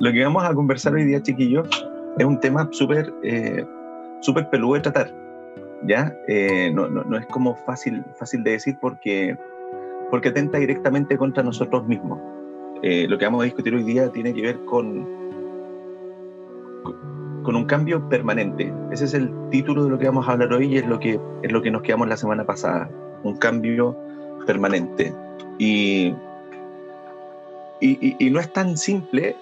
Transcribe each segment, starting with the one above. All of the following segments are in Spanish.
lo que vamos a conversar hoy día, chiquillos, es un tema súper eh, súper peludo de tratar. ¿ya? Eh, no, no, no, es como fácil, fácil de decir porque, porque atenta directamente contra nosotros mismos. Eh, lo que vamos a discutir hoy día tiene que ver con, con un cambio permanente. Ese es el título de lo que vamos a hablar hoy y es lo que, es lo que nos quedamos la semana pasada. Un cambio permanente. Y, y, y no es tan simple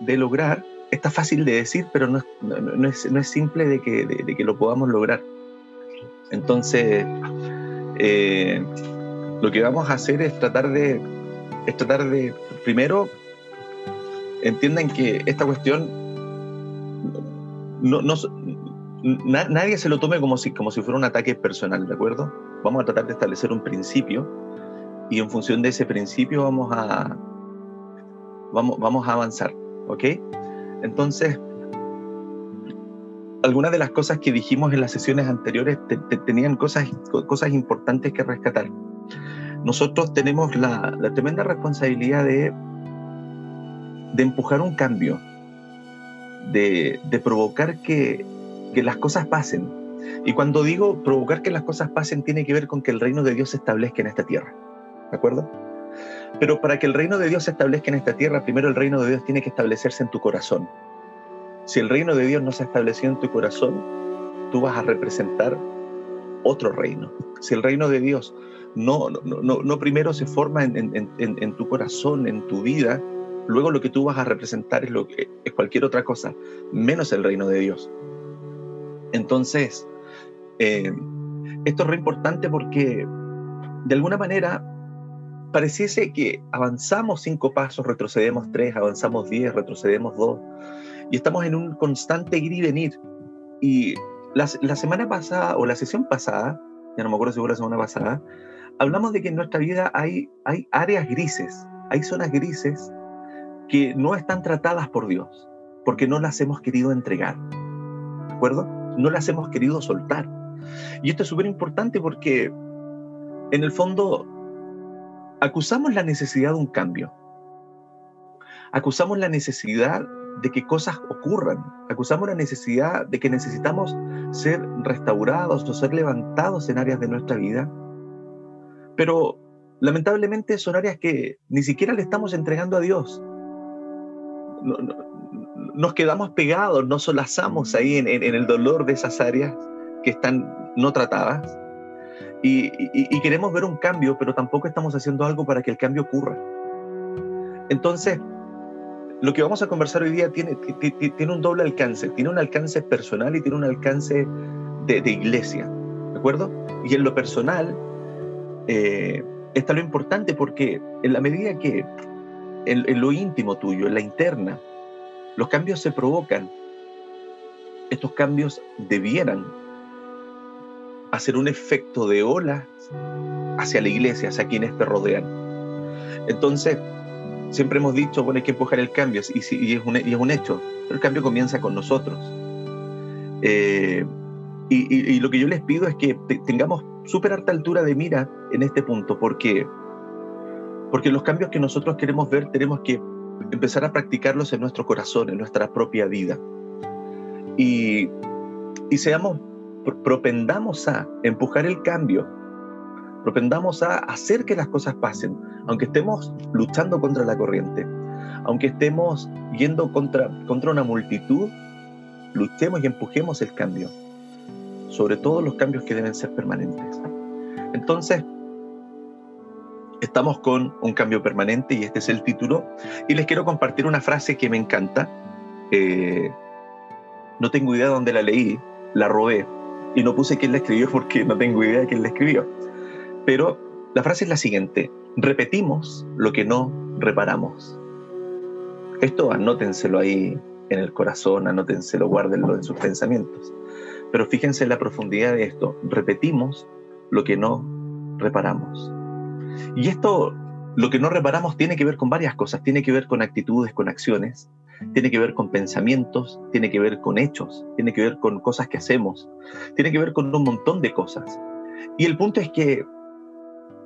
de lograr, está fácil de decir, pero no es, no, es, no es, simple de que, de, que, lo podamos lograr. Entonces, eh, lo que vamos a hacer es tratar de, es tratar de, primero, entiendan que esta cuestión, no, no na, nadie se lo tome como si, como si fuera un ataque personal, ¿de acuerdo? Vamos a tratar de establecer un principio y en función de ese principio vamos a, vamos, vamos a avanzar. ¿Ok? Entonces, algunas de las cosas que dijimos en las sesiones anteriores te, te, tenían cosas, cosas importantes que rescatar. Nosotros tenemos la, la tremenda responsabilidad de, de, empujar un cambio, de, de provocar que, que las cosas pasen. Y cuando digo provocar que las cosas pasen, tiene que ver con que el reino de Dios se establezca en esta tierra. ¿De acuerdo? Pero para que el reino de Dios se establezca en esta tierra, primero el reino de Dios tiene que establecerse en tu corazón. Si el reino de Dios no se estableció en tu corazón, tú vas a representar otro reino. Si el reino de Dios no, no, no, no primero se forma en, en, en, en, tu corazón, en tu vida, luego lo que tú vas a representar es, lo que, es cualquier otra cosa, menos el reino de Dios. Entonces, eh, esto es re importante porque de alguna manera pareciese que avanzamos cinco pasos, retrocedemos tres, avanzamos diez, retrocedemos dos, y estamos en un constante ir y venir. Y la, la, semana pasada, o la sesión pasada, ya no me acuerdo si fue la semana pasada, hablamos de que en nuestra vida hay, hay áreas grises, hay zonas grises que no están tratadas por Dios, porque no las hemos querido entregar, ¿de acuerdo? No las hemos querido soltar. Y esto es súper importante porque en el fondo acusamos la necesidad de un cambio. Acusamos la necesidad de que cosas ocurran. Acusamos la necesidad de que necesitamos ser restaurados o ser levantados en áreas de nuestra vida. Pero lamentablemente son áreas que ni siquiera le estamos entregando a Dios. Nos quedamos pegados, nos solazamos ahí en el dolor de esas áreas que están no tratadas y, y, y, queremos ver un cambio, pero tampoco estamos haciendo algo para que el cambio ocurra. Entonces, lo que vamos a conversar hoy día tiene, tiene un doble alcance. Tiene un alcance personal y tiene un alcance de, de iglesia. ¿De acuerdo? Y en lo personal eh, está lo importante porque en la medida que en, en lo íntimo tuyo, en la interna, los cambios se provocan, estos cambios debieran hacer un efecto de olas hacia la iglesia, hacia quienes te rodean. Entonces, siempre hemos dicho, bueno, hay que empujar el cambio, y, es, un, y es, un, hecho, pero el cambio comienza con nosotros. Eh, y, lo que yo les pido es que te, tengamos súper alta altura de mira en este punto, porque, porque los cambios que nosotros queremos ver tenemos que empezar a practicarlos en nuestro corazón, en nuestra propia vida. Y, y seamos propendamos a empujar el cambio, propendamos a hacer que las cosas pasen, aunque estemos luchando contra la corriente, aunque estemos yendo contra, contra una multitud, luchemos y empujemos el cambio, sobre todo los cambios que deben ser permanentes. Entonces, estamos con un cambio permanente y este es el título, y les quiero compartir una frase que me encanta. Eh, no tengo idea de dónde la leí, la robé, y no puse quién la escribió porque no tengo idea de quién la escribió. Pero la frase es la siguiente, repetimos lo que no reparamos. Esto anótenselo ahí en el corazón, anótenselo, guárdenlo en sus pensamientos. Pero fíjense en la profundidad de esto, repetimos lo que no reparamos. Y esto, lo que no reparamos, tiene que ver con varias cosas, tiene que ver con actitudes, con acciones, tiene que ver con pensamientos, tiene que ver con hechos, tiene que ver con cosas que hacemos, tiene que ver con un montón de cosas. Y el punto es que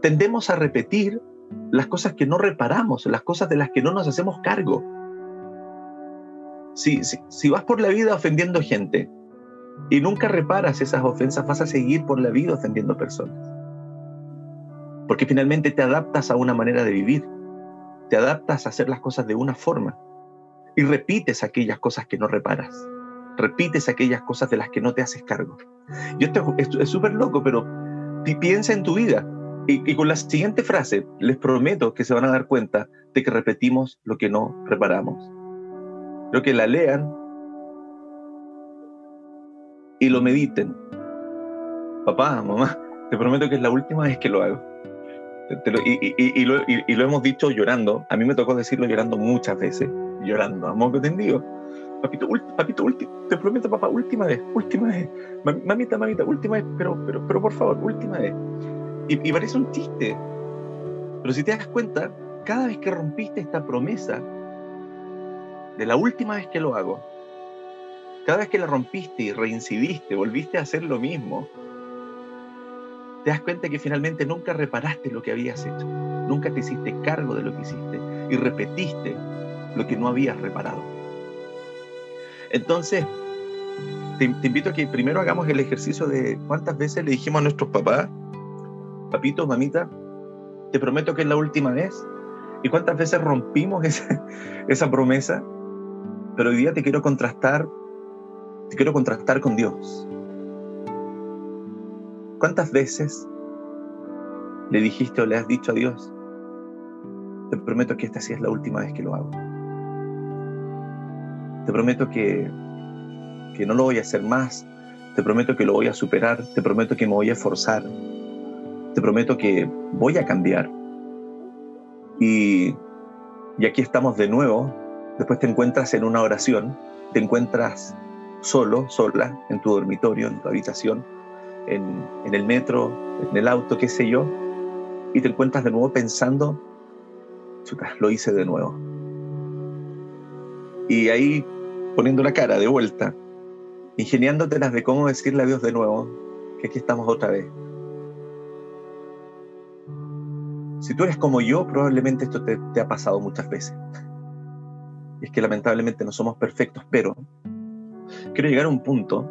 tendemos a repetir las cosas que no reparamos, las cosas de las que no nos hacemos cargo. si, si, vas por la vida ofendiendo gente y nunca reparas esas ofensas, vas a seguir por la vida ofendiendo personas. Porque finalmente te adaptas a una manera de vivir, te adaptas a hacer las cosas de una forma y repites aquellas cosas que no reparas, repites aquellas cosas de las que no te haces cargo. Y esto es súper loco, pero piensa en tu vida y, con la siguiente frase les prometo que se van a dar cuenta de que repetimos lo que no reparamos. Creo que la lean y lo mediten. Papá, mamá, te prometo que es la última vez que lo hago. Lo, lo, y, lo, hemos dicho llorando. A mí me tocó decirlo llorando muchas veces. Llorando, a moco tendido. Papito, papito, te prometo, papá, última vez, última vez. Mamita, mamita, última vez, pero, pero, pero por favor, última vez. Y, y parece un chiste. Pero si te das cuenta, cada vez que rompiste esta promesa de la última vez que lo hago, cada vez que la rompiste y reincidiste, volviste a hacer lo mismo, te das cuenta que finalmente nunca reparaste lo que habías hecho, nunca te hiciste cargo de lo que hiciste y repetiste lo que no habías reparado. Entonces, te, invito a que primero hagamos el ejercicio de cuántas veces le dijimos a nuestros papás, papito, mamita, te prometo que es la última vez. ¿Y cuántas veces rompimos esa, esa promesa? Pero hoy día te quiero contrastar, te quiero contrastar con Dios. ¿Cuántas veces le dijiste o le has dicho a Dios, te prometo que esta sí es la última vez que lo hago? Te prometo que, que no lo voy a hacer más, te prometo que lo voy a superar, te prometo que me voy a esforzar, te prometo que voy a cambiar. Y, y aquí estamos de nuevo, después te encuentras en una oración, te encuentras solo, sola, en tu dormitorio, en tu habitación, en, en el metro, en el auto, qué sé yo, y te encuentras de nuevo pensando, lo hice de nuevo. Y ahí poniendo la cara de vuelta, ingeniándote de cómo decirle a Dios de nuevo, que aquí estamos otra vez. Si tú eres como yo, probablemente esto te, ha pasado muchas veces. Es que lamentablemente no somos perfectos, pero quiero llegar a un punto,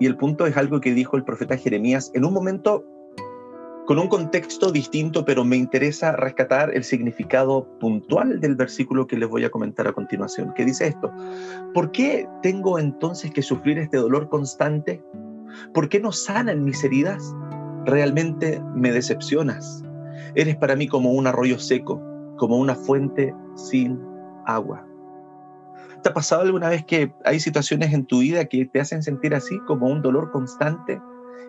y el punto es algo que dijo el profeta Jeremías en un momento con un contexto distinto, pero me interesa rescatar el significado puntual del versículo que les voy a comentar a continuación, que dice esto, ¿por qué tengo entonces que sufrir este dolor constante? ¿Por qué no sanan mis heridas? Realmente me decepcionas. Eres para mí como un arroyo seco, como una fuente sin agua. ¿Te ha pasado alguna vez que hay situaciones en tu vida que te hacen sentir así, como un dolor constante,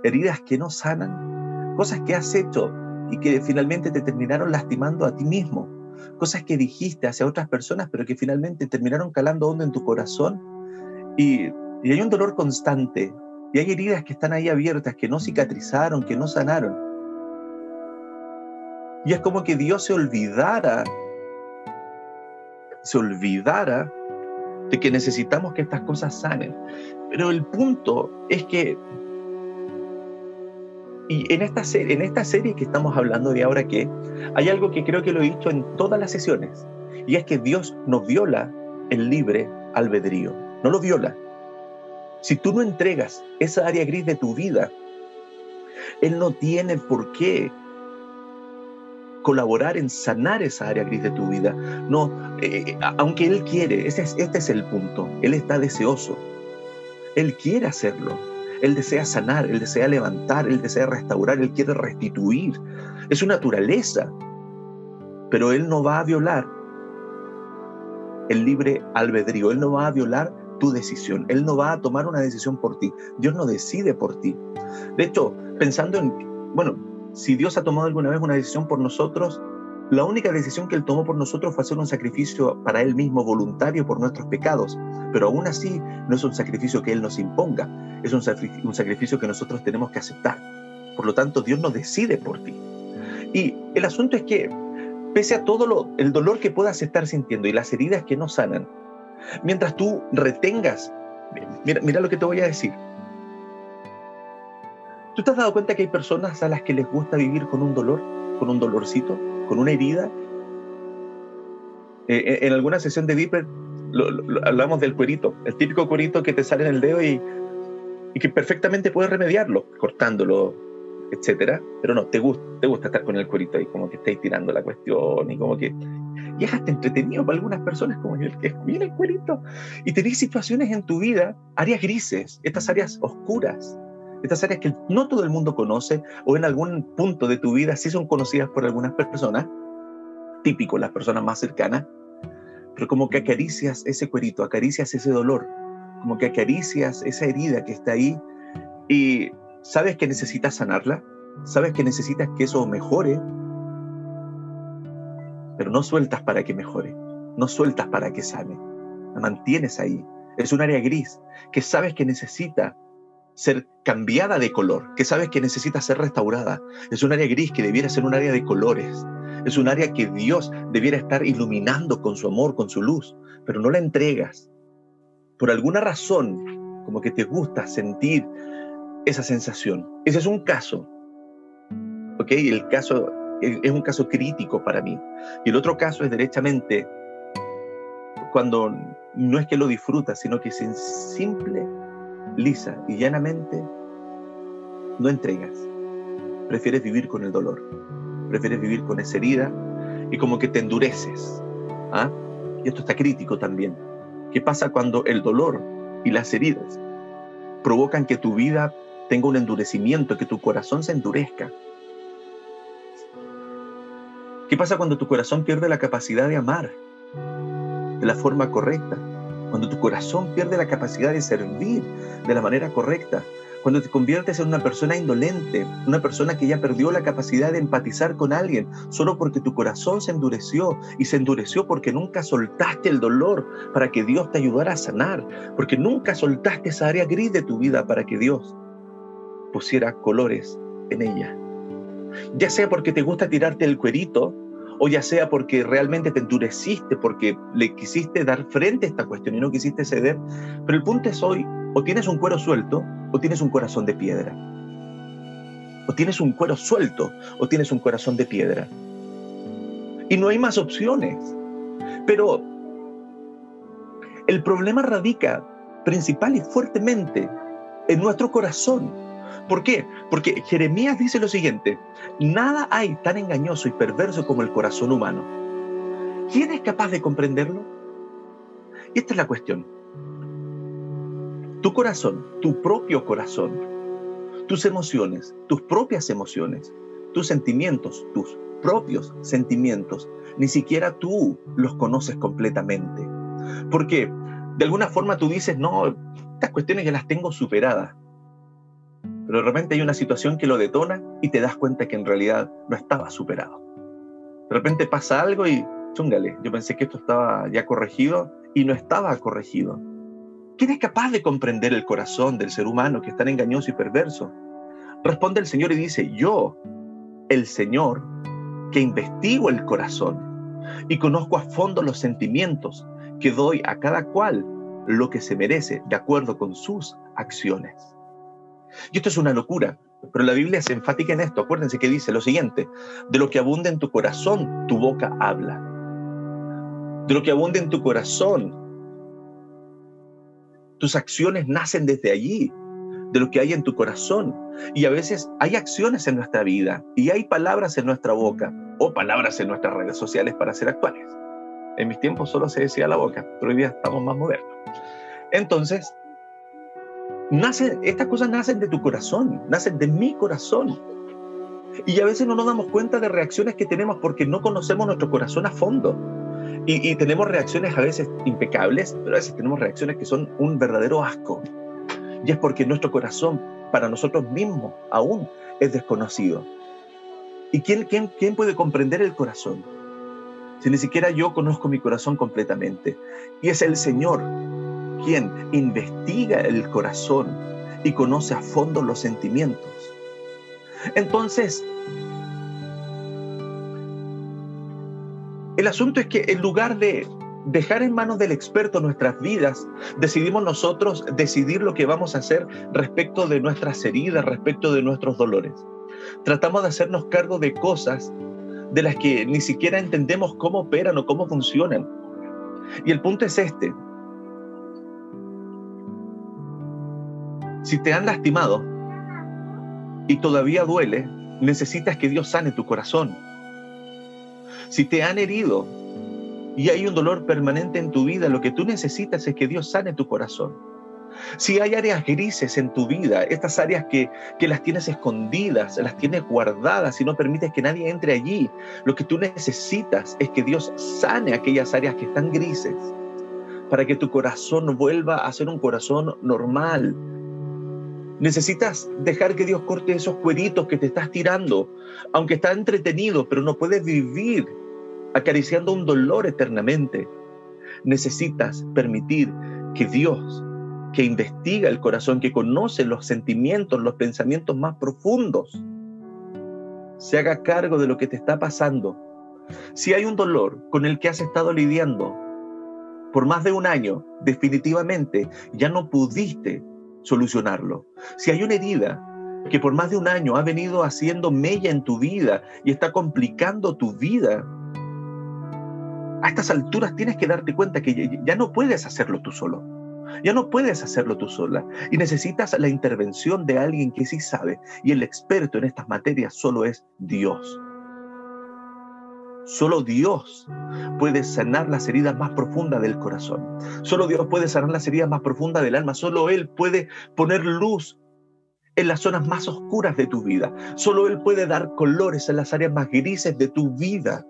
heridas que no sanan, cosas que has hecho y que finalmente te terminaron lastimando a ti mismo, cosas que dijiste hacia otras personas, pero que finalmente terminaron calando hondo en tu corazón? Y, y hay un dolor constante, y hay heridas que están ahí abiertas, que no cicatrizaron, que no sanaron. Y es como que Dios se olvidara, se olvidara de que necesitamos que estas cosas sanen. Pero el punto es que, y en esta, serie, en esta serie que estamos hablando de ahora que, hay algo que creo que lo he dicho en todas las sesiones, y es que Dios no viola el libre albedrío, no lo viola. Si tú no entregas esa área gris de tu vida, Él no tiene por qué colaborar en sanar esa área gris de tu vida. No, eh, aunque Él quiere, es, este es el punto, Él está deseoso, Él quiere hacerlo, Él desea sanar, Él desea levantar, Él desea restaurar, Él quiere restituir, es su naturaleza, pero Él no va a violar el libre albedrío, Él no va a violar tu decisión, Él no va a tomar una decisión por ti, Dios no decide por ti. De hecho, pensando en, bueno, si Dios ha tomado alguna vez una decisión por nosotros, la única decisión que Él tomó por nosotros fue hacer un sacrificio para Él mismo voluntario por nuestros pecados. Pero aún así no es un sacrificio que Él nos imponga, es un sacrificio que nosotros tenemos que aceptar. Por lo tanto, Dios no decide por ti. Y el asunto es que, pese a todo el dolor que puedas estar sintiendo y las heridas que no sanan, mientras tú retengas, mira, mira lo que te voy a decir, ¿Tú te has dado cuenta que hay personas a las que les gusta vivir con un dolor, con un dolorcito, con una herida? Eh, eh, en alguna sesión de Viper hablamos del cuerito, el típico cuerito que te sale en el dedo y, y que perfectamente puedes remediarlo, cortándolo, etcétera, pero no, te gusta, te gusta estar con el cuerito ahí, como que estáis tirando la cuestión y como que y es hasta entretenido para algunas personas como el que mira el cuerito. Y tenéis situaciones en tu vida, áreas grises, estas áreas oscuras, estas áreas que no todo el mundo conoce o en algún punto de tu vida sí son conocidas por algunas personas, típico las personas más cercanas, pero como que acaricias ese cuerito, acaricias ese dolor, como que acaricias esa herida que está ahí y sabes que necesitas sanarla, sabes que necesitas que eso mejore, pero no sueltas para que mejore, no sueltas para que sane, la mantienes ahí. Es un área gris que sabes que necesita ser cambiada de color, que sabes que necesita ser restaurada. Es un área gris que debiera ser un área de colores. Es un área que Dios debiera estar iluminando con su amor, con su luz, pero no la entregas. Por alguna razón, como que te gusta sentir esa sensación. Ese es un caso. ¿Ok? El caso es un caso crítico para mí. Y el otro caso es derechamente cuando no es que lo disfrutas, sino que sin simple, lisa y llanamente no entregas. Prefieres vivir con el dolor, prefieres vivir con esa herida y como que te endureces. ¿ah? Y esto está crítico también. ¿Qué pasa cuando el dolor y las heridas provocan que tu vida tenga un endurecimiento, que tu corazón se endurezca? ¿Qué pasa cuando tu corazón pierde la capacidad de amar de la forma correcta? Cuando tu corazón pierde la capacidad de servir de la manera correcta. Cuando te conviertes en una persona indolente, una persona que ya perdió la capacidad de empatizar con alguien solo porque tu corazón se endureció y se endureció porque nunca soltaste el dolor para que Dios te ayudara a sanar, porque nunca soltaste esa área gris de tu vida para que Dios pusiera colores en ella ya sea porque te gusta tirarte el cuerito, o ya sea porque realmente te endureciste, porque le quisiste dar frente a esta cuestión y no quisiste ceder. Pero el punto es hoy, o tienes un cuero suelto, o tienes un corazón de piedra. O tienes un cuero suelto, o tienes un corazón de piedra. Y no hay más opciones. Pero el problema radica principal y fuertemente en nuestro corazón ¿Por qué? Porque Jeremías dice lo siguiente, nada hay tan engañoso y perverso como el corazón humano. ¿Quién es capaz de comprenderlo? Y esta es la cuestión. Tu corazón, tu propio corazón, tus emociones, tus propias emociones, tus sentimientos, tus propios sentimientos, ni siquiera tú los conoces completamente. Porque de alguna forma tú dices, no, estas cuestiones ya las tengo superadas pero de repente hay una situación que lo detona y te das cuenta que en realidad no estaba superado. De repente pasa algo y, chúngale, yo pensé que esto estaba ya corregido y no estaba corregido. ¿Quién es capaz de comprender el corazón del ser humano que es tan engañoso y perverso? Responde el Señor y dice, yo, el Señor, que investigo el corazón y conozco a fondo los sentimientos, que doy a cada cual lo que se merece de acuerdo con sus acciones. Y esto es una locura, pero la Biblia es enfática en esto. Acuérdense que dice lo siguiente, de lo que abunda en tu corazón, tu boca habla. De lo que abunda en tu corazón, tus acciones nacen desde allí, de lo que hay en tu corazón. Y a veces hay acciones en nuestra vida y hay palabras en nuestra boca o palabras en nuestras redes sociales para ser actuales. En mis tiempos solo se decía la boca, pero hoy día estamos más modernos. Entonces, Nace, estas cosas nacen de tu corazón, nacen de mi corazón. Y a veces no nos damos cuenta de reacciones que tenemos porque no conocemos nuestro corazón a fondo. Y, tenemos reacciones a veces impecables, pero a veces tenemos reacciones que son un verdadero asco. Y es porque nuestro corazón, para nosotros mismos, aún es desconocido. ¿Y quién, quién, quién puede comprender el corazón? Si ni siquiera yo conozco mi corazón completamente. Y es el Señor quien investiga el corazón y conoce a fondo los sentimientos. Entonces, el asunto es que en lugar de dejar en manos del experto nuestras vidas, decidimos nosotros decidir lo que vamos a hacer respecto de nuestras heridas, respecto de nuestros dolores. Tratamos de hacernos cargo de cosas de las que ni siquiera entendemos cómo operan o cómo funcionan. Y el punto es este. Si te han lastimado y todavía duele, necesitas que Dios sane tu corazón. Si te han herido y hay un dolor permanente en tu vida, lo que tú necesitas es que Dios sane tu corazón. Si hay áreas grises en tu vida, estas áreas que, que, las tienes escondidas, las tienes guardadas y no permites que nadie entre allí, lo que tú necesitas es que Dios sane aquellas áreas que están grises para que tu corazón vuelva a ser un corazón normal, Necesitas dejar que Dios corte esos cueritos que te estás tirando, aunque está entretenido, pero no puedes vivir acariciando un dolor eternamente. Necesitas permitir que Dios, que investiga el corazón, que conoce los sentimientos, los pensamientos más profundos, se haga cargo de lo que te está pasando. Si hay un dolor con el que has estado lidiando por más de un año, definitivamente ya no pudiste solucionarlo. Si hay una herida que por más de un año ha venido haciendo mella en tu vida y está complicando tu vida, a estas alturas tienes que darte cuenta que ya no puedes hacerlo tú solo. Ya no puedes hacerlo tú sola y necesitas la intervención de alguien que sí sabe y el experto en estas materias solo es Dios. Solo Dios puede sanar las heridas más profundas del corazón. Solo Dios puede sanar las heridas más profundas del alma. Solo Él puede poner luz en las zonas más oscuras de tu vida. Solo Él puede dar colores en las áreas más grises de tu vida.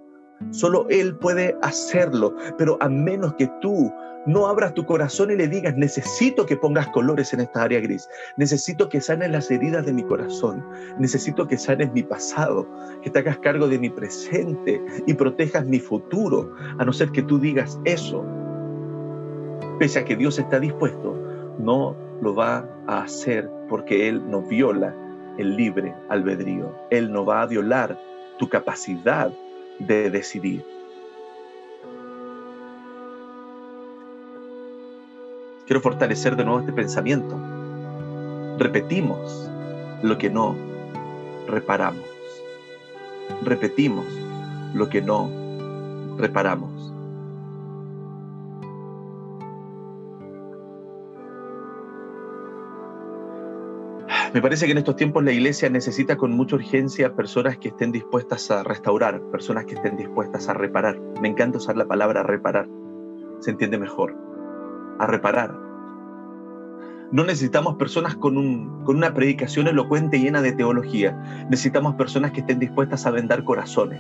Solo Él puede hacerlo, pero a menos que tú no abras tu corazón y le digas, necesito que pongas colores en esta área gris, necesito que sanes las heridas de mi corazón, necesito que sanes mi pasado, que te hagas cargo de mi presente y protejas mi futuro, a no ser que tú digas eso. Pese a que Dios está dispuesto, no lo va a hacer porque Él no viola el libre albedrío. Él no va a violar tu capacidad de decidir. Quiero fortalecer de nuevo este pensamiento. Repetimos lo que no reparamos. Repetimos lo que no reparamos. Me parece que en estos tiempos la iglesia necesita con mucha urgencia personas que estén dispuestas a restaurar, personas que estén dispuestas a reparar. Me encanta usar la palabra reparar, se entiende mejor. A reparar. No necesitamos personas con, un, con una predicación elocuente llena de teología. Necesitamos personas que estén dispuestas a vendar corazones.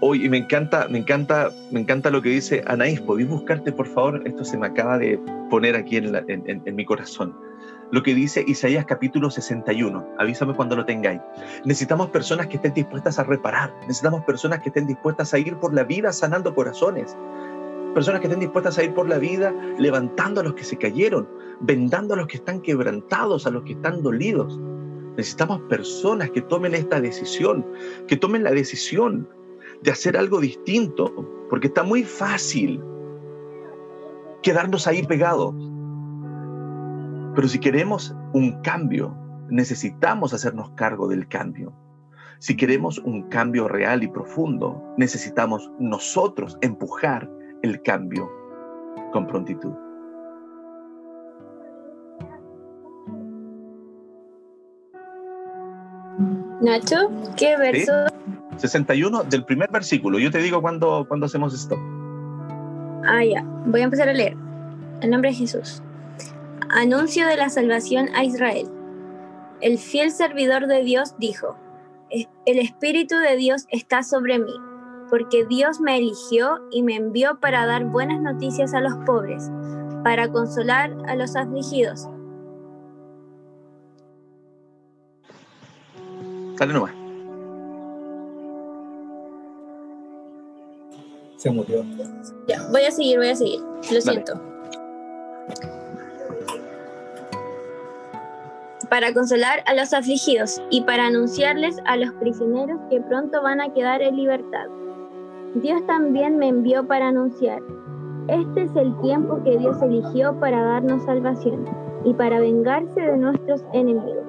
Hoy, y me encanta, me encanta, me encanta lo que dice Anaís. ¿Podéis buscarte, por favor? Esto se me acaba de poner aquí en, en mi corazón lo que dice Isaías capítulo 61. Avísame cuando lo tengáis. Necesitamos personas que estén dispuestas a reparar. Necesitamos personas que estén dispuestas a ir por la vida sanando corazones. Personas que estén dispuestas a ir por la vida levantando a los que se cayeron, vendando a los que están quebrantados, a los que están dolidos. Necesitamos personas que tomen esta decisión, que tomen la decisión de hacer algo distinto, porque está muy fácil quedarnos ahí pegados pero si queremos un cambio, necesitamos hacernos cargo del cambio. Si queremos un cambio real y profundo, necesitamos nosotros empujar el cambio con prontitud. Nacho, ¿qué verso? 61 del primer versículo. Yo te digo cuando, cuando hacemos esto. Ah, ya. Voy a empezar a leer. En nombre de Jesús. Anuncio de la salvación a Israel. El fiel servidor de Dios dijo, el Espíritu de Dios está sobre mí, porque Dios me eligió y me envió para dar buenas noticias a los pobres, para consolar a los afligidos. Dale nomás. Se murió. Ya, voy a seguir, voy a seguir. Lo siento. para consolar a los afligidos y para anunciarles a los prisioneros que pronto van a quedar en libertad. Dios también me envió para anunciar, este es el tiempo que Dios eligió para darnos salvación y para vengarse de nuestros enemigos.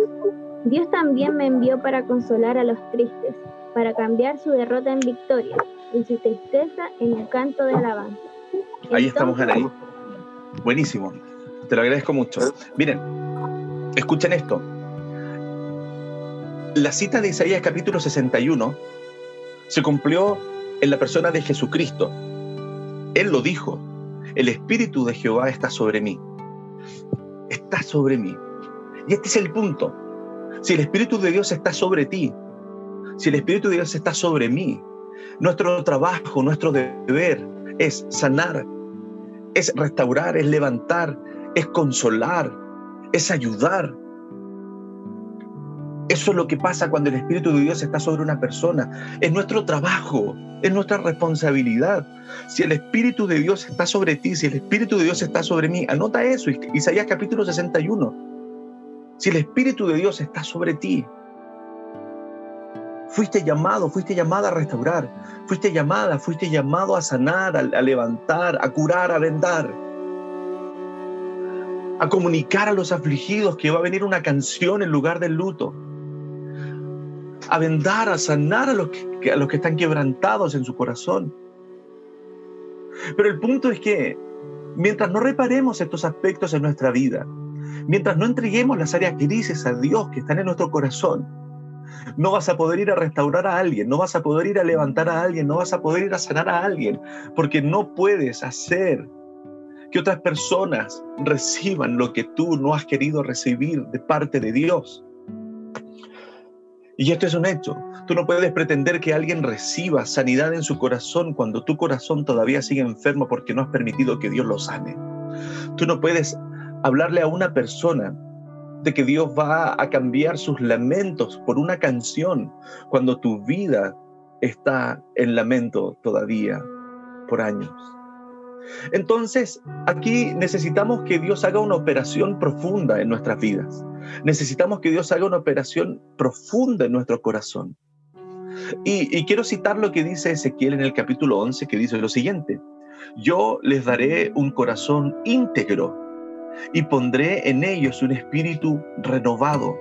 Dios también me envió para consolar a los tristes, para cambiar su derrota en victoria y su tristeza en el canto de alabanza. Ahí estamos, ahí. Buenísimo. Te lo agradezco mucho. Miren, escuchen esto. La cita de Isaías capítulo 61 se cumplió en la persona de Jesucristo. Él lo dijo. El Espíritu de Jehová está sobre mí. Está sobre mí. Y este es el punto. Si el Espíritu de Dios está sobre ti, si el Espíritu de Dios está sobre mí, nuestro trabajo, nuestro deber es sanar, es restaurar, es levantar, es consolar, es ayudar. Eso es lo que pasa cuando el Espíritu de Dios está sobre una persona. Es nuestro trabajo, es nuestra responsabilidad. Si el Espíritu de Dios está sobre ti, si el Espíritu de Dios está sobre mí, anota eso, Isaías capítulo 61. Si el Espíritu de Dios está sobre ti, fuiste llamado, fuiste llamada a restaurar, fuiste llamada, fuiste llamado a sanar, a, levantar, a curar, a vendar, a comunicar a los afligidos que va a venir una canción en lugar del luto, a vendar, a sanar a los a los que están quebrantados en su corazón. Pero el punto es que mientras no reparemos estos aspectos en nuestra vida, Mientras no entreguemos las áreas grises a Dios que están en nuestro corazón, no vas a poder ir a restaurar a alguien, no vas a poder ir a levantar a alguien, no vas a poder ir a sanar a alguien, porque no puedes hacer que otras personas reciban lo que tú no has querido recibir de parte de Dios. Y esto es un hecho. Tú no puedes pretender que alguien reciba sanidad en su corazón cuando tu corazón todavía sigue enfermo porque no has permitido que Dios lo sane. Tú no puedes hablarle a una persona de que Dios va a cambiar sus lamentos por una canción cuando tu vida está en lamento todavía por años. Entonces, aquí necesitamos que Dios haga una operación profunda en nuestras vidas. Necesitamos que Dios haga una operación profunda en nuestro corazón. Y, y, quiero citar lo que dice Ezequiel en el capítulo 11, que dice lo siguiente, yo les daré un corazón íntegro y pondré en ellos un espíritu renovado.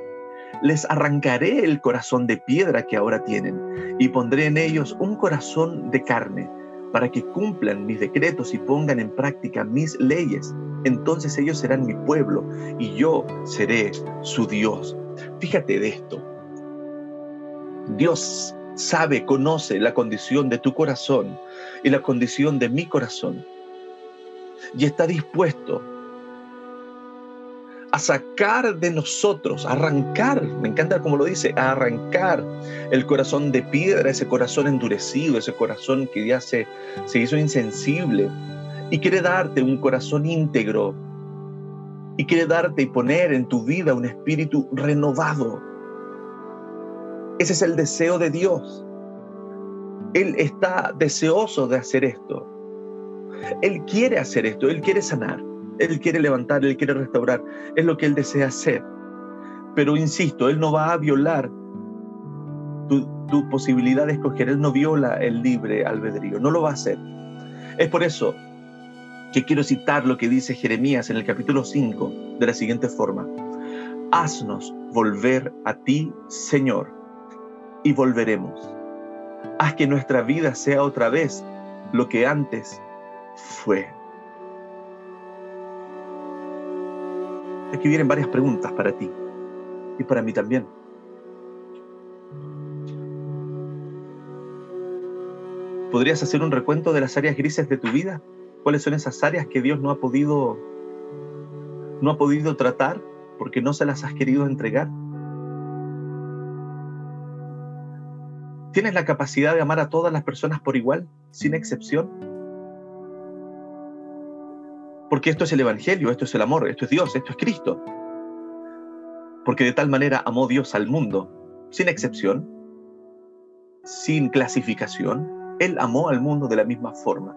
Les arrancaré el corazón de piedra que ahora tienen y pondré en ellos un corazón de carne para que cumplan mis decretos y pongan en práctica mis leyes. Entonces ellos serán mi pueblo y yo seré su Dios. Fíjate de esto. Dios sabe, conoce la condición de tu corazón y la condición de mi corazón. Y está dispuesto a sacar de nosotros, arrancar, me encanta como lo dice, a arrancar el corazón de piedra, ese corazón endurecido, ese corazón que ya se, se hizo insensible y quiere darte un corazón íntegro y quiere darte y poner en tu vida un espíritu renovado. Ese es el deseo de Dios. Él está deseoso de hacer esto. Él quiere hacer esto, Él quiere sanar. Él quiere levantar, Él quiere restaurar. Es lo que Él desea hacer. Pero insisto, Él no va a violar tu, posibilidad de escoger. Él no viola el libre albedrío. No lo va a hacer. Es por eso que quiero citar lo que dice Jeremías en el capítulo 5 de la siguiente forma. Haznos volver a ti, Señor, y volveremos. Haz que nuestra vida sea otra vez lo que antes fue. Aquí vienen varias preguntas para ti y para mí también. ¿Podrías hacer un recuento de las áreas grises de tu vida? ¿Cuáles son esas áreas que Dios no ha podido no ha podido tratar porque no se las has querido entregar? ¿Tienes la capacidad de amar a todas las personas por igual, sin excepción? Porque esto es el Evangelio, esto es el amor, esto es Dios, esto es Cristo. Porque de tal manera amó Dios al mundo, sin excepción, sin clasificación. Él amó al mundo de la misma forma.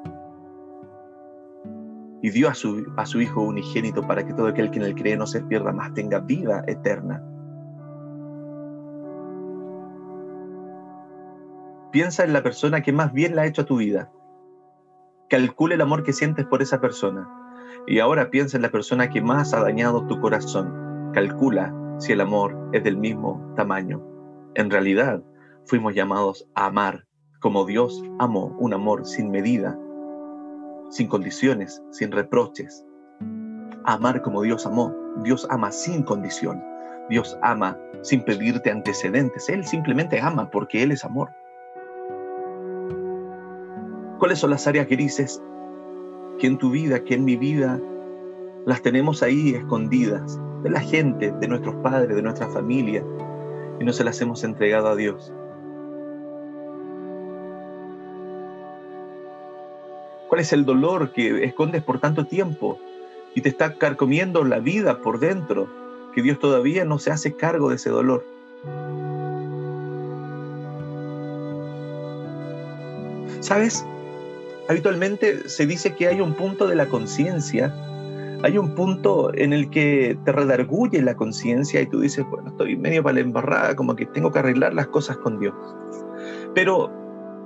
Y dio a su, a su Hijo unigénito para que todo aquel que en él cree no se pierda más, tenga vida eterna. Piensa en la persona que más bien la ha hecho a tu vida. Calcula el amor que sientes por esa persona y ahora piensa en la persona que más ha dañado tu corazón. Calcula si el amor es del mismo tamaño. En realidad, fuimos llamados a amar como Dios amó, un amor sin medida. sin condiciones, sin reproches. Amar como Dios amó. Dios ama sin condición. Dios ama sin pedirte antecedentes. Él simplemente ama porque Él es amor. ¿Cuáles son las áreas grises que en tu vida, que en mi vida, las tenemos ahí escondidas de la gente, de nuestros padres, de nuestra familia, y no se las hemos entregado a Dios? ¿Cuál es el dolor que escondes por tanto tiempo y te está carcomiendo la vida por dentro? Que Dios todavía no se hace cargo de ese dolor. ¿Sabes? Habitualmente se dice que hay un punto de la conciencia, hay un punto en el que te redarguye la conciencia y tú dices, bueno, estoy medio para la embarrada, como que tengo que arreglar las cosas con Dios. Pero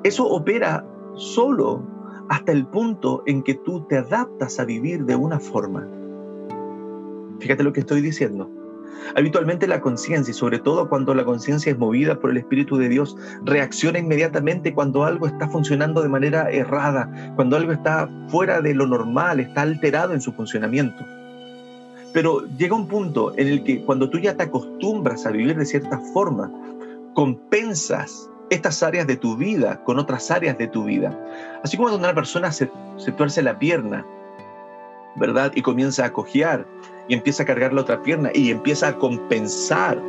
eso opera solo hasta el punto en que tú te adaptas a vivir de una forma. Fíjate lo que estoy diciendo. Habitualmente la conciencia, y sobre todo cuando la conciencia es movida por el Espíritu de Dios, reacciona inmediatamente cuando algo está funcionando de manera errada, cuando algo está fuera de lo normal, está alterado en su funcionamiento. Pero llega un punto en el que cuando tú ya te acostumbras a vivir de cierta forma, compensas estas áreas de tu vida con otras áreas de tu vida. Así como cuando una persona se, se tuerce la pierna, ¿verdad? Y comienza a cojear y empieza a cargar la otra pierna y empieza a compensar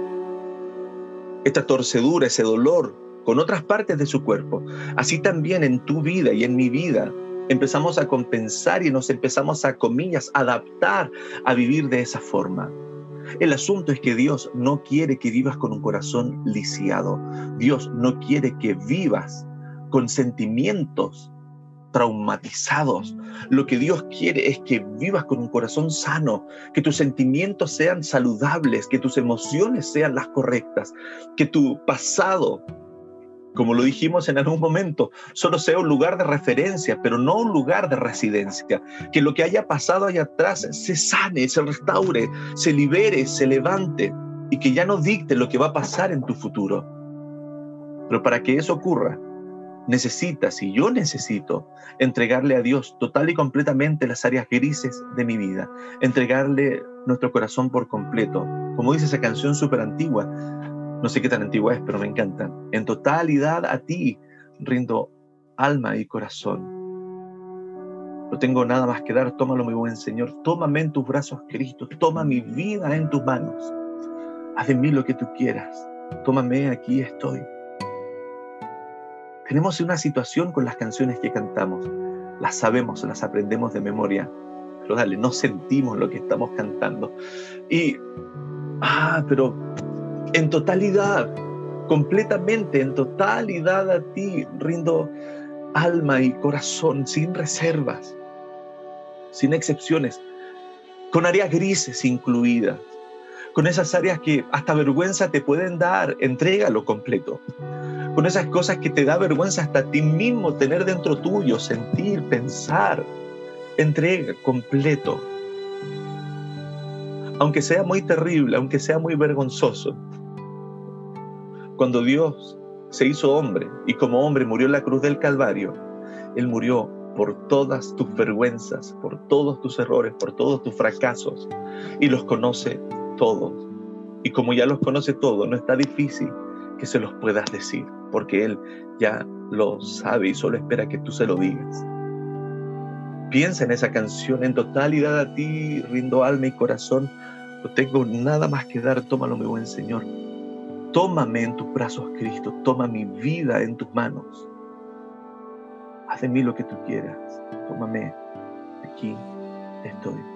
esta torcedura, ese dolor con otras partes de su cuerpo. Así también en tu vida y en mi vida empezamos a compensar y nos empezamos a, comillas, adaptar a vivir de esa forma. El asunto es que Dios no quiere que vivas con un corazón lisiado. Dios no quiere que vivas con sentimientos traumatizados. Lo que Dios quiere es que vivas con un corazón sano, que tus sentimientos sean saludables, que tus emociones sean las correctas, que tu pasado como lo dijimos en algún momento, solo sea un lugar de referencia, pero no un lugar de residencia. Que lo que haya pasado allá atrás se sane, se restaure, se libere, se levante y que ya no dicte lo que va a pasar en tu futuro. Pero para que eso ocurra, necesitas y yo necesito entregarle a Dios total y completamente las áreas grises de mi vida, entregarle nuestro corazón por completo. Como dice esa canción súper antigua, no sé qué tan antigua es, pero me encanta. En totalidad a ti rindo alma y corazón. No tengo nada más que dar, tómalo mi buen Señor. Tómame en tus brazos, Cristo. Toma mi vida en tus manos. Haz de mí lo que tú quieras. Tómame, aquí estoy. Tenemos una situación con las canciones que cantamos. Las sabemos, las aprendemos de memoria. Pero dale, no sentimos lo que estamos cantando. Y, ah, pero en totalidad, completamente, en totalidad a ti rindo alma y corazón, sin reservas, sin excepciones, con áreas grises incluidas, con esas áreas que hasta vergüenza te pueden dar, entrégalo completo. Con esas cosas que te da vergüenza hasta ti mismo tener dentro tuyo, sentir, pensar, entrega completo. Aunque sea muy terrible, aunque sea muy vergonzoso, cuando Dios se hizo hombre y como hombre murió en la cruz del Calvario, Él murió por todas tus vergüenzas, por todos tus errores, por todos tus fracasos y los conoce todos. Y como ya los conoce todos, no está difícil que se los puedas decir, porque Él ya lo sabe y solo espera que tú se lo digas. Piensa en esa canción, en totalidad a ti rindo alma y corazón, no tengo nada más que dar, tómalo mi buen Señor. Tómame en tus brazos, Cristo. Toma mi vida en tus manos. Haz de mí lo que tú quieras. Tómame. Aquí estoy.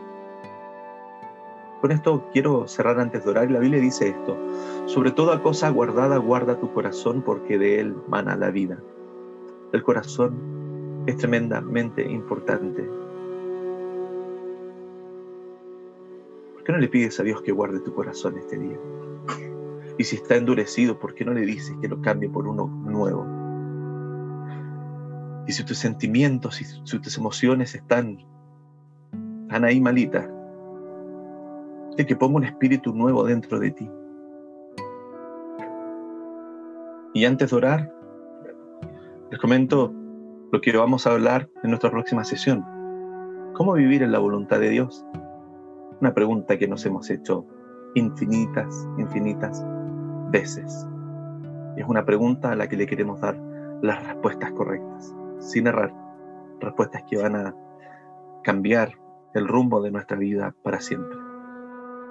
Con esto quiero cerrar antes de orar. La Biblia dice esto. Sobre toda cosa guardada, guarda tu corazón porque de él mana la vida. El corazón es tremendamente importante. ¿Por qué no le pides a Dios que guarde tu corazón este día? Y si está endurecido, ¿por qué no le dices que lo cambie por uno nuevo? Y si tus sentimientos y si tus emociones están, están ahí malitas, que ponga un espíritu nuevo dentro de ti. Y antes de orar, les comento lo que vamos a hablar en nuestra próxima sesión. ¿Cómo vivir en la voluntad de Dios? Una pregunta que nos hemos hecho infinitas, infinitas veces. Es una pregunta a la que le queremos dar las respuestas correctas, sin errar, respuestas que van a cambiar el rumbo de nuestra vida para siempre.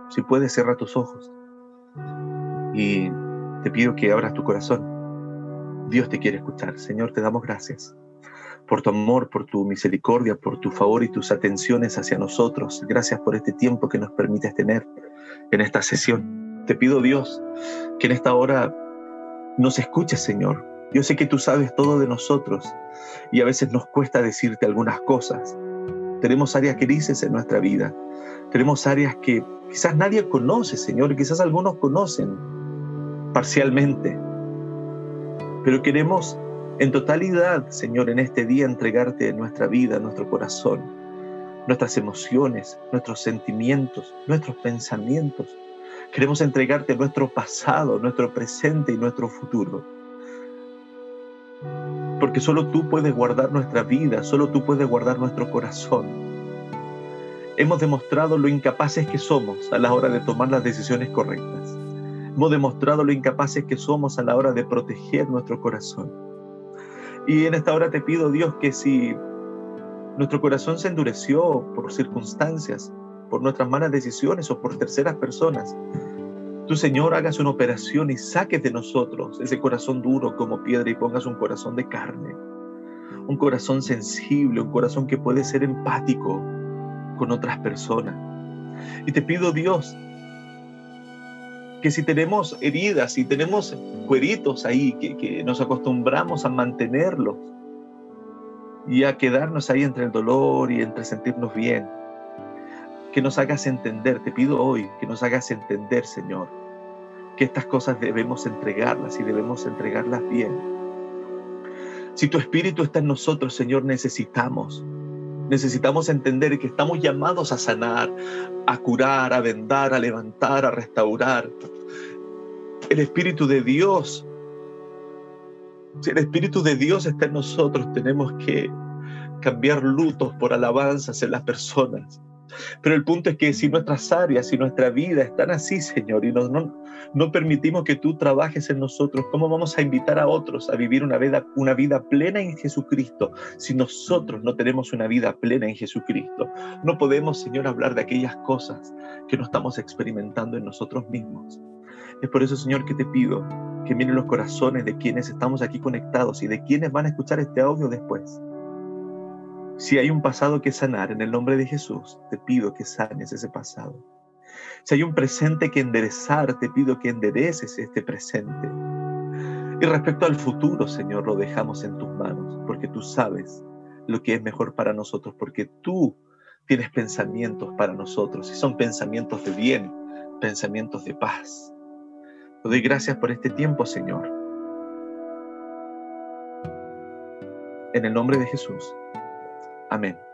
Si puedes, cierra tus ojos y te pido que abras tu corazón. Dios te quiere escuchar. Señor, te damos gracias por tu amor, por tu misericordia, por tu favor y tus atenciones hacia nosotros. Gracias por este tiempo que nos permites tener en esta sesión. Te pido, Dios, que en esta hora nos escuches, Señor. Yo sé que tú sabes todo de nosotros y a veces nos cuesta decirte algunas cosas. Tenemos áreas grises en nuestra vida. Tenemos áreas que quizás nadie conoce, Señor, quizás algunos conocen parcialmente. Pero queremos en totalidad, Señor, en este día entregarte nuestra vida, nuestro corazón, nuestras emociones, nuestros sentimientos, nuestros pensamientos. Queremos entregarte nuestro pasado, nuestro presente y nuestro futuro. Porque solo tú puedes guardar nuestra vida, solo tú puedes guardar nuestro corazón. Hemos demostrado lo incapaces que somos a la hora de tomar las decisiones correctas. Hemos demostrado lo incapaces que somos a la hora de proteger nuestro corazón. Y en esta hora te pido, Dios, que si nuestro corazón se endureció por circunstancias, por nuestras malas decisiones o por terceras personas, tu Señor hagas una operación y saques de nosotros ese corazón duro como piedra y pongas un corazón de carne, un corazón sensible, un corazón que puede ser empático con otras personas. Y te pido, Dios, que si tenemos heridas, si tenemos cueritos ahí, que, nos acostumbramos a mantenerlos y a quedarnos ahí entre el dolor y entre sentirnos bien, que nos hagas entender, te pido hoy que nos hagas entender, Señor, que estas cosas debemos entregarlas y debemos entregarlas bien. Si tu Espíritu está en nosotros, Señor, necesitamos Necesitamos entender que estamos llamados a sanar, a curar, a vendar, a levantar, a restaurar. El Espíritu de Dios, si el Espíritu de Dios está en nosotros, tenemos que cambiar lutos por alabanzas en las personas. Pero el punto es que si nuestras áreas y nuestra vida están así, Señor, y no, no, permitimos que tú trabajes en nosotros, ¿cómo vamos a invitar a otros a vivir una vida, una vida plena en Jesucristo si nosotros no tenemos una vida plena en Jesucristo? No podemos, Señor, hablar de aquellas cosas que no estamos experimentando en nosotros mismos. Es por eso, Señor, que te pido que miren los corazones de quienes estamos aquí conectados y de quienes van a escuchar este audio después si hay un pasado que sanar, en el nombre de Jesús, te pido que sanes ese pasado. Si hay un presente que enderezar, te pido que endereces este presente. Y respecto al futuro, Señor, lo dejamos en tus manos, porque tú sabes lo que es mejor para nosotros, porque tú tienes pensamientos para nosotros y son pensamientos de bien, pensamientos de paz. Te doy gracias por este tiempo, Señor. En el nombre de Jesús. Amén.